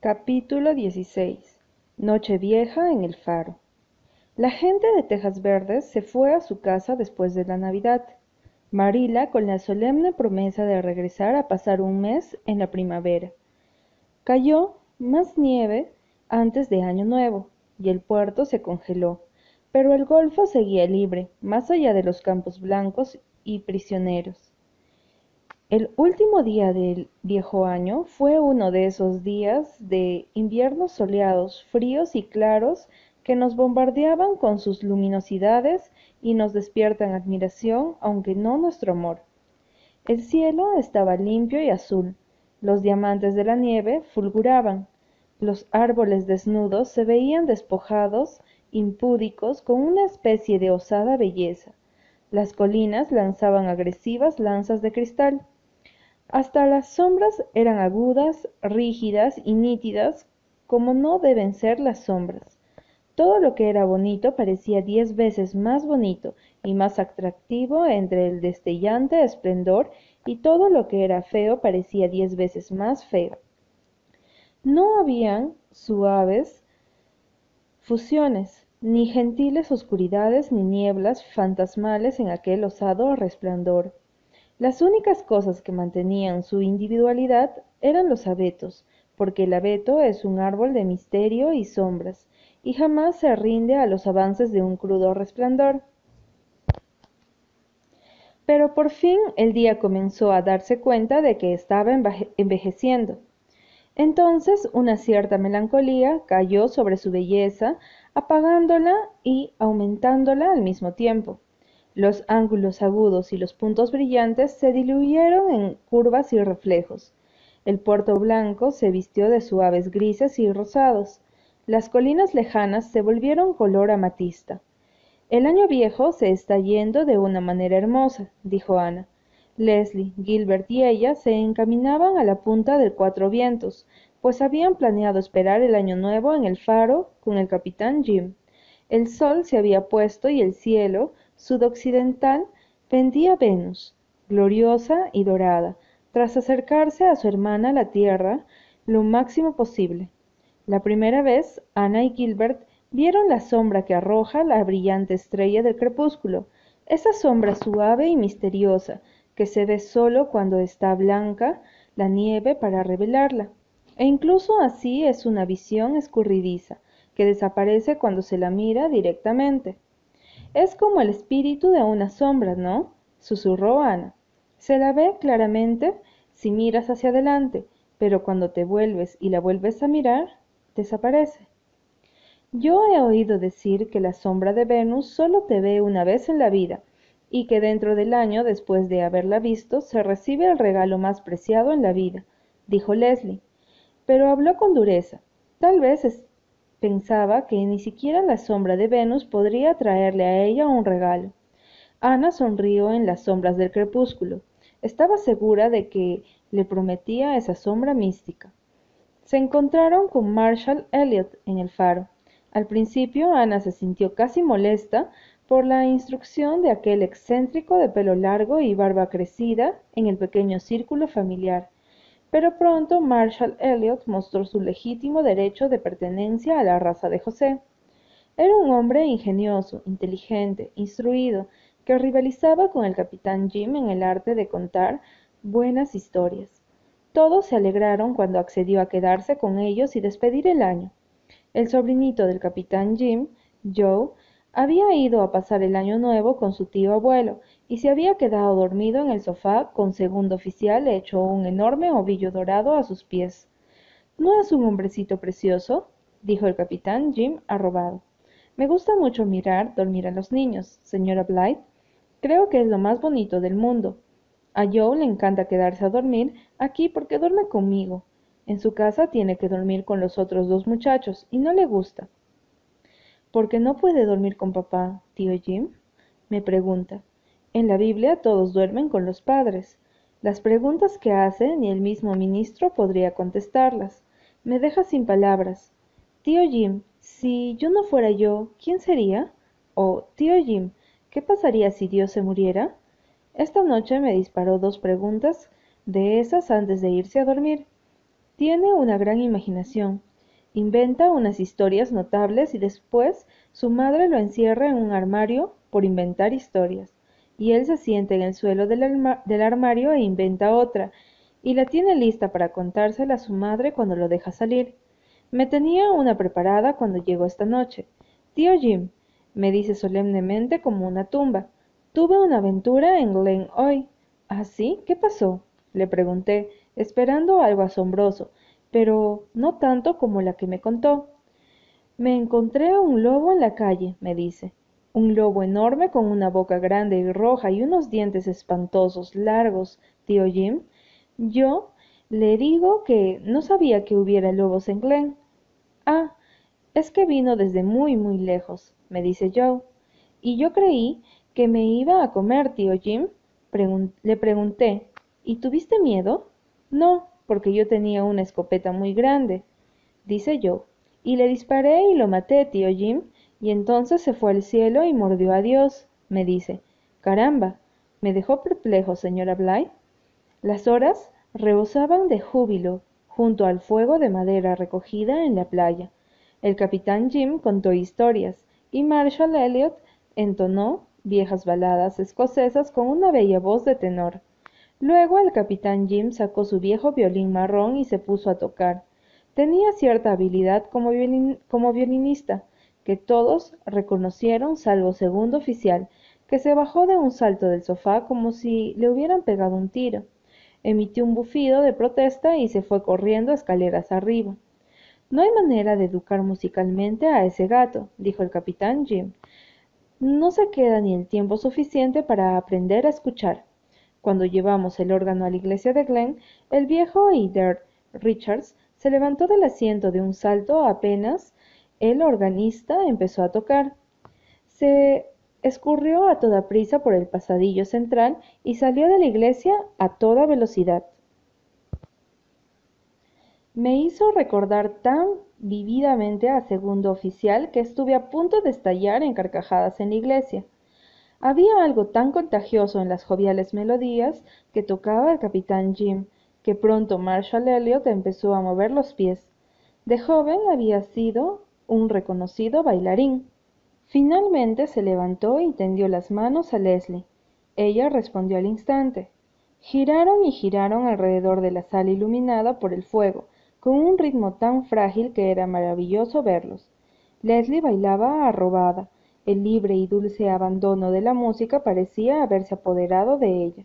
Capítulo 16 Nochevieja en el Faro La gente de Tejas Verdes se fue a su casa después de la Navidad. Marila con la solemne promesa de regresar a pasar un mes en la primavera. Cayó más nieve antes de Año Nuevo y el puerto se congeló, pero el golfo seguía libre, más allá de los campos blancos y prisioneros. El último día del viejo año fue uno de esos días de inviernos soleados, fríos y claros que nos bombardeaban con sus luminosidades y nos despiertan admiración, aunque no nuestro amor. El cielo estaba limpio y azul, los diamantes de la nieve fulguraban, los árboles desnudos se veían despojados, impúdicos, con una especie de osada belleza. Las colinas lanzaban agresivas lanzas de cristal. Hasta las sombras eran agudas, rígidas y nítidas, como no deben ser las sombras. Todo lo que era bonito parecía diez veces más bonito y más atractivo entre el destellante esplendor y todo lo que era feo parecía diez veces más feo. No habían suaves fusiones, ni gentiles oscuridades ni nieblas fantasmales en aquel osado resplandor. Las únicas cosas que mantenían su individualidad eran los abetos, porque el abeto es un árbol de misterio y sombras, y jamás se rinde a los avances de un crudo resplandor. Pero por fin el día comenzó a darse cuenta de que estaba envejeciendo. Entonces una cierta melancolía cayó sobre su belleza, apagándola y aumentándola al mismo tiempo. Los ángulos agudos y los puntos brillantes se diluyeron en curvas y reflejos. El puerto blanco se vistió de suaves grises y rosados. Las colinas lejanas se volvieron color amatista. El año viejo se está yendo de una manera hermosa, dijo Ana. Leslie, Gilbert y ella se encaminaban a la punta del Cuatro Vientos, pues habían planeado esperar el año nuevo en el faro con el capitán Jim. El sol se había puesto y el cielo, sudoccidental pendía Venus, gloriosa y dorada, tras acercarse a su hermana la Tierra lo máximo posible. La primera vez, Ana y Gilbert vieron la sombra que arroja la brillante estrella del crepúsculo, esa sombra suave y misteriosa que se ve solo cuando está blanca la nieve para revelarla. E incluso así es una visión escurridiza, que desaparece cuando se la mira directamente. Es como el espíritu de una sombra, ¿no? susurró Ana. Se la ve claramente si miras hacia adelante, pero cuando te vuelves y la vuelves a mirar, desaparece. Yo he oído decir que la sombra de Venus solo te ve una vez en la vida, y que dentro del año después de haberla visto se recibe el regalo más preciado en la vida, dijo Leslie. Pero habló con dureza. Tal vez Pensaba que ni siquiera la sombra de Venus podría traerle a ella un regalo. Ana sonrió en las sombras del crepúsculo. Estaba segura de que le prometía esa sombra mística. Se encontraron con Marshall Elliot en el faro. Al principio Ana se sintió casi molesta por la instrucción de aquel excéntrico de pelo largo y barba crecida en el pequeño círculo familiar. Pero pronto Marshall Elliot mostró su legítimo derecho de pertenencia a la raza de José. Era un hombre ingenioso, inteligente, instruido, que rivalizaba con el capitán Jim en el arte de contar buenas historias. Todos se alegraron cuando accedió a quedarse con ellos y despedir el año. El sobrinito del capitán Jim, Joe, había ido a pasar el año nuevo con su tío abuelo y se había quedado dormido en el sofá con segundo oficial hecho un enorme ovillo dorado a sus pies. ¿No es un hombrecito precioso? dijo el capitán Jim arrobado. Me gusta mucho mirar dormir a los niños, señora Blythe. Creo que es lo más bonito del mundo. A Joe le encanta quedarse a dormir aquí porque duerme conmigo. En su casa tiene que dormir con los otros dos muchachos y no le gusta. ¿Por qué no puede dormir con papá, tío Jim? me pregunta. En la Biblia todos duermen con los padres. Las preguntas que hace ni el mismo ministro podría contestarlas. Me deja sin palabras. Tío Jim, si yo no fuera yo, ¿quién sería? O, tío Jim, ¿qué pasaría si Dios se muriera? Esta noche me disparó dos preguntas de esas antes de irse a dormir. Tiene una gran imaginación. Inventa unas historias notables y después su madre lo encierra en un armario por inventar historias. Y él se sienta en el suelo del, armario e inventa otra, y la tiene lista para contársela a su madre cuando lo deja salir. Me tenía una preparada cuando llegó esta noche. Tío Jim, me dice solemnemente como una tumba. Tuve una aventura en Glen hoy. ¿Ah, sí? ¿Qué pasó? Le pregunté, esperando algo asombroso, pero no tanto como la que me contó. Me encontré un lobo en la calle, me dice. Un lobo enorme con una boca grande y roja y unos dientes espantosos, largos, tío Jim. Yo le digo que no sabía que hubiera lobos en Glen. Ah, es que vino desde muy, muy lejos me dice Joe. Y yo creí que me iba a comer, tío Jim. le pregunté, ¿y tuviste miedo? No, porque yo tenía una escopeta muy grande, dice Joe. Y le disparé y lo maté, tío Jim, y entonces se fue al cielo y mordió a Dios, me dice. Caramba, me dejó perplejo, señora Bly. Las horas rebosaban de júbilo junto al fuego de madera recogida en la playa. El capitán Jim contó historias, y Marshall Elliot entonó viejas baladas escocesas con una bella voz de tenor. Luego el capitán Jim sacó su viejo violín marrón y se puso a tocar. Tenía cierta habilidad como, como violinista, que todos reconocieron salvo segundo oficial, que se bajó de un salto del sofá como si le hubieran pegado un tiro. Emitió un bufido de protesta y se fue corriendo escaleras arriba. No hay manera de educar musicalmente a ese gato, dijo el capitán Jim. No se queda ni el tiempo suficiente para aprender a escuchar. Cuando llevamos el órgano a la iglesia de Glen, el viejo Eder Richards se levantó del asiento de un salto apenas el organista empezó a tocar. Se escurrió a toda prisa por el pasadillo central y salió de la iglesia a toda velocidad me hizo recordar tan vividamente a segundo oficial que estuve a punto de estallar en carcajadas en la iglesia. Había algo tan contagioso en las joviales melodías que tocaba el capitán Jim, que pronto Marshall Elliot empezó a mover los pies. De joven había sido un reconocido bailarín. Finalmente se levantó y tendió las manos a Leslie. Ella respondió al instante. Giraron y giraron alrededor de la sala iluminada por el fuego, con un ritmo tan frágil que era maravilloso verlos. Leslie bailaba arrobada. El libre y dulce abandono de la música parecía haberse apoderado de ella.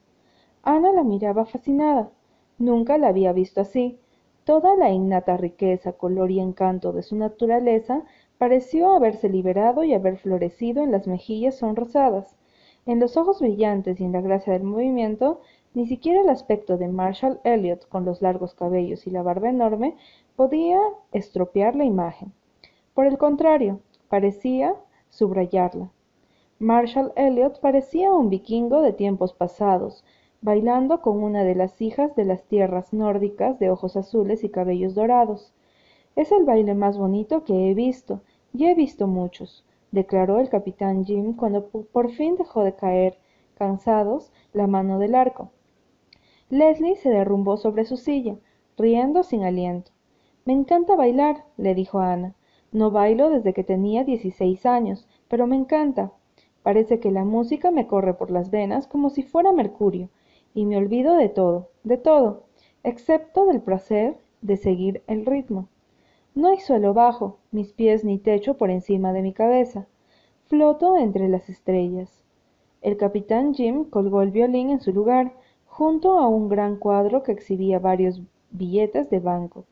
Ana la miraba fascinada. Nunca la había visto así. Toda la innata riqueza, color y encanto de su naturaleza pareció haberse liberado y haber florecido en las mejillas sonrosadas. En los ojos brillantes y en la gracia del movimiento ni siquiera el aspecto de Marshall Elliot con los largos cabellos y la barba enorme podía estropear la imagen. Por el contrario, parecía subrayarla. Marshall Elliot parecía un vikingo de tiempos pasados, bailando con una de las hijas de las tierras nórdicas de ojos azules y cabellos dorados. Es el baile más bonito que he visto, y he visto muchos, declaró el capitán Jim cuando por fin dejó de caer, cansados, la mano del arco. Leslie se derrumbó sobre su silla, riendo sin aliento. Me encanta bailar, le dijo a Ana. No bailo desde que tenía dieciséis años, pero me encanta. Parece que la música me corre por las venas como si fuera mercurio, y me olvido de todo, de todo, excepto del placer de seguir el ritmo. No hay suelo bajo, mis pies ni techo por encima de mi cabeza. Floto entre las estrellas. El capitán Jim colgó el violín en su lugar junto a un gran cuadro que exhibía varios billetes de banco.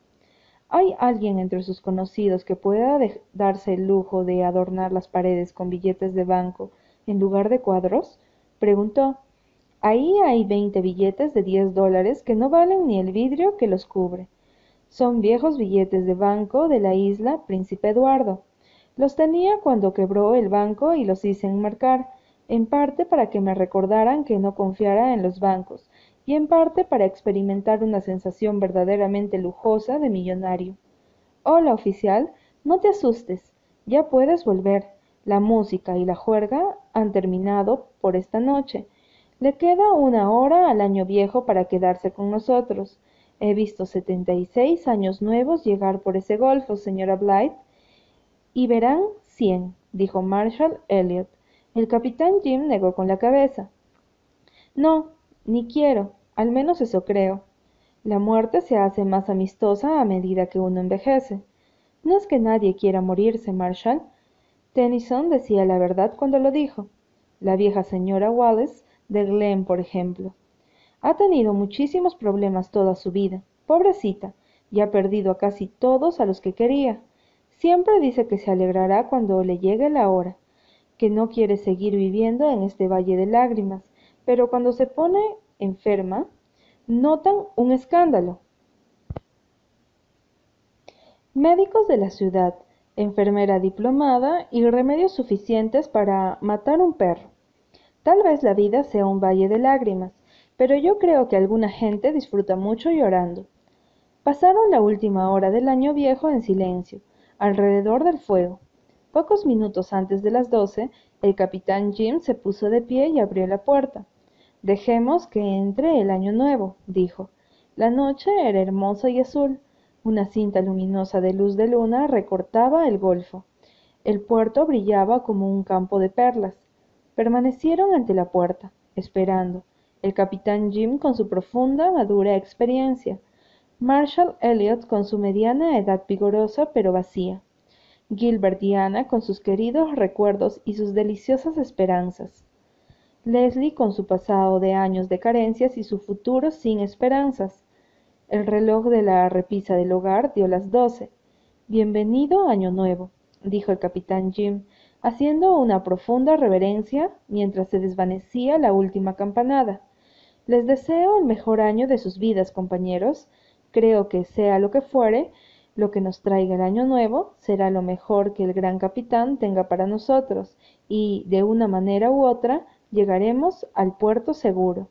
¿Hay alguien entre sus conocidos que pueda darse el lujo de adornar las paredes con billetes de banco en lugar de cuadros? preguntó. Ahí hay veinte billetes de diez dólares que no valen ni el vidrio que los cubre. Son viejos billetes de banco de la isla Príncipe Eduardo. Los tenía cuando quebró el banco y los hice enmarcar, en parte para que me recordaran que no confiara en los bancos, y en parte para experimentar una sensación verdaderamente lujosa de millonario. Hola, oficial, no te asustes, ya puedes volver. La música y la juerga han terminado por esta noche. Le queda una hora al año viejo para quedarse con nosotros. He visto setenta y seis años nuevos llegar por ese golfo, señora Blythe. Y verán cien, dijo Marshall Elliot. El capitán Jim negó con la cabeza. No, ni quiero, al menos eso creo. La muerte se hace más amistosa a medida que uno envejece. No es que nadie quiera morirse, Marshall. Tennyson decía la verdad cuando lo dijo. La vieja señora Wallace de Glen, por ejemplo. Ha tenido muchísimos problemas toda su vida, pobrecita, y ha perdido a casi todos a los que quería. Siempre dice que se alegrará cuando le llegue la hora, que no quiere seguir viviendo en este valle de lágrimas, pero cuando se pone enferma, notan un escándalo. Médicos de la ciudad, enfermera diplomada y remedios suficientes para matar un perro. Tal vez la vida sea un valle de lágrimas, pero yo creo que alguna gente disfruta mucho llorando. Pasaron la última hora del año viejo en silencio, alrededor del fuego. Pocos minutos antes de las doce, el capitán Jim se puso de pie y abrió la puerta. Dejemos que entre el año nuevo, dijo. La noche era hermosa y azul. Una cinta luminosa de luz de luna recortaba el golfo. El puerto brillaba como un campo de perlas. Permanecieron ante la puerta, esperando el capitán Jim con su profunda, madura experiencia, Marshall Elliot con su mediana edad vigorosa pero vacía, Gilbert y Anna con sus queridos recuerdos y sus deliciosas esperanzas, Leslie con su pasado de años de carencias y su futuro sin esperanzas. El reloj de la repisa del hogar dio las doce. Bienvenido Año Nuevo, dijo el capitán Jim, haciendo una profunda reverencia mientras se desvanecía la última campanada. Les deseo el mejor año de sus vidas, compañeros. Creo que sea lo que fuere, lo que nos traiga el año nuevo será lo mejor que el gran capitán tenga para nosotros, y, de una manera u otra, llegaremos al puerto seguro.